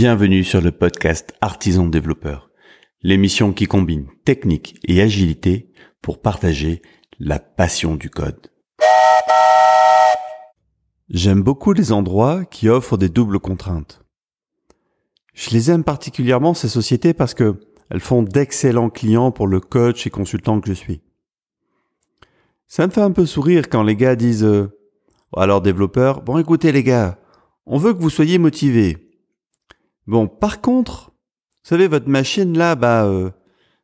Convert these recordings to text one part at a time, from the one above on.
Bienvenue sur le podcast Artisan Développeur, l'émission qui combine technique et agilité pour partager la passion du code. J'aime beaucoup les endroits qui offrent des doubles contraintes. Je les aime particulièrement ces sociétés parce que elles font d'excellents clients pour le coach et consultant que je suis. Ça me fait un peu sourire quand les gars disent euh, alors développeur, bon écoutez les gars, on veut que vous soyez motivés. Bon, par contre, vous savez, votre machine là, bah, euh,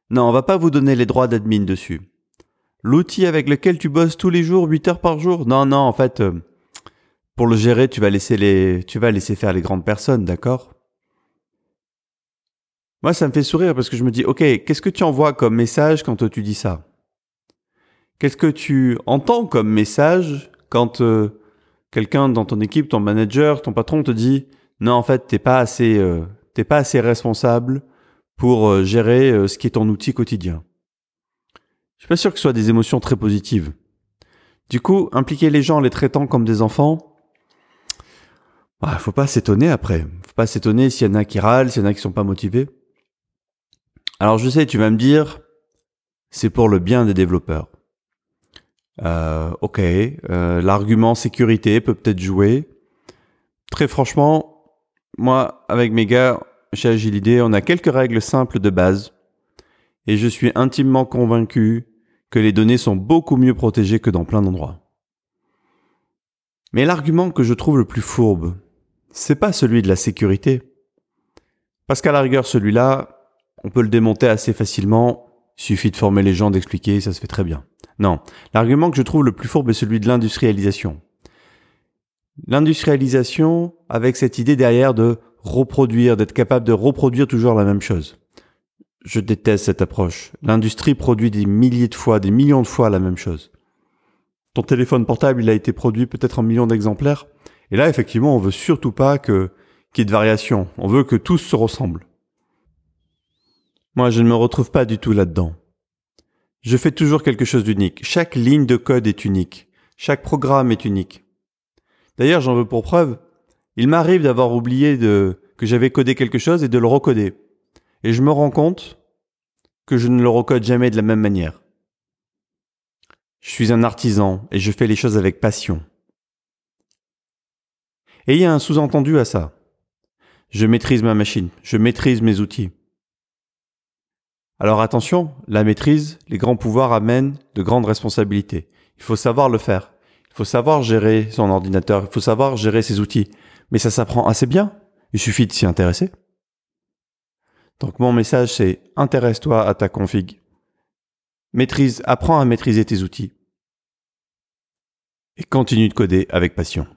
non, on va pas vous donner les droits d'admin dessus. L'outil avec lequel tu bosses tous les jours, 8 heures par jour, non, non, en fait, euh, pour le gérer, tu vas laisser les, tu vas laisser faire les grandes personnes, d'accord? Moi, ça me fait sourire parce que je me dis, ok, qu'est-ce que tu envoies comme message quand tu dis ça? Qu'est-ce que tu entends comme message quand euh, quelqu'un dans ton équipe, ton manager, ton patron te dit non, en fait, t'es pas assez, euh, t'es pas assez responsable pour euh, gérer euh, ce qui est ton outil quotidien. Je suis pas sûr que ce soit des émotions très positives. Du coup, impliquer les gens en les traitant comme des enfants, bah, faut pas s'étonner après. Faut pas s'étonner s'il y en a qui râlent, s'il y en a qui sont pas motivés. Alors je sais, tu vas me dire, c'est pour le bien des développeurs. Euh, ok, l'argument sécurité peut peut-être jouer. Très franchement, moi, avec mes gars chez Agilidé, on a quelques règles simples de base. Et je suis intimement convaincu que les données sont beaucoup mieux protégées que dans plein d'endroits. Mais l'argument que je trouve le plus fourbe, c'est pas celui de la sécurité. Parce qu'à la rigueur, celui-là, on peut le démonter assez facilement. Il suffit de former les gens, d'expliquer, ça se fait très bien. Non. L'argument que je trouve le plus fourbe est celui de l'industrialisation. L'industrialisation avec cette idée derrière de reproduire, d'être capable de reproduire toujours la même chose. Je déteste cette approche. L'industrie produit des milliers de fois, des millions de fois la même chose. Ton téléphone portable, il a été produit peut-être en millions d'exemplaires. Et là, effectivement, on veut surtout pas que, qu'il y ait de variation. On veut que tous se ressemblent. Moi, je ne me retrouve pas du tout là-dedans. Je fais toujours quelque chose d'unique. Chaque ligne de code est unique. Chaque programme est unique. D'ailleurs, j'en veux pour preuve. Il m'arrive d'avoir oublié de, que j'avais codé quelque chose et de le recoder. Et je me rends compte que je ne le recode jamais de la même manière. Je suis un artisan et je fais les choses avec passion. Et il y a un sous-entendu à ça. Je maîtrise ma machine, je maîtrise mes outils. Alors attention, la maîtrise, les grands pouvoirs amènent de grandes responsabilités. Il faut savoir le faire. Il faut savoir gérer son ordinateur, il faut savoir gérer ses outils. Mais ça s'apprend assez bien. Il suffit de s'y intéresser. Donc mon message c'est intéresse-toi à ta config. Maîtrise, apprends à maîtriser tes outils. Et continue de coder avec passion.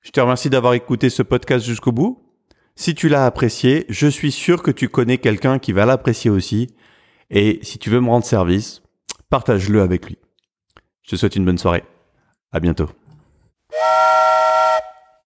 Je te remercie d'avoir écouté ce podcast jusqu'au bout. Si tu l'as apprécié, je suis sûr que tu connais quelqu'un qui va l'apprécier aussi. Et si tu veux me rendre service, partage-le avec lui. Je te souhaite une bonne soirée. À bientôt.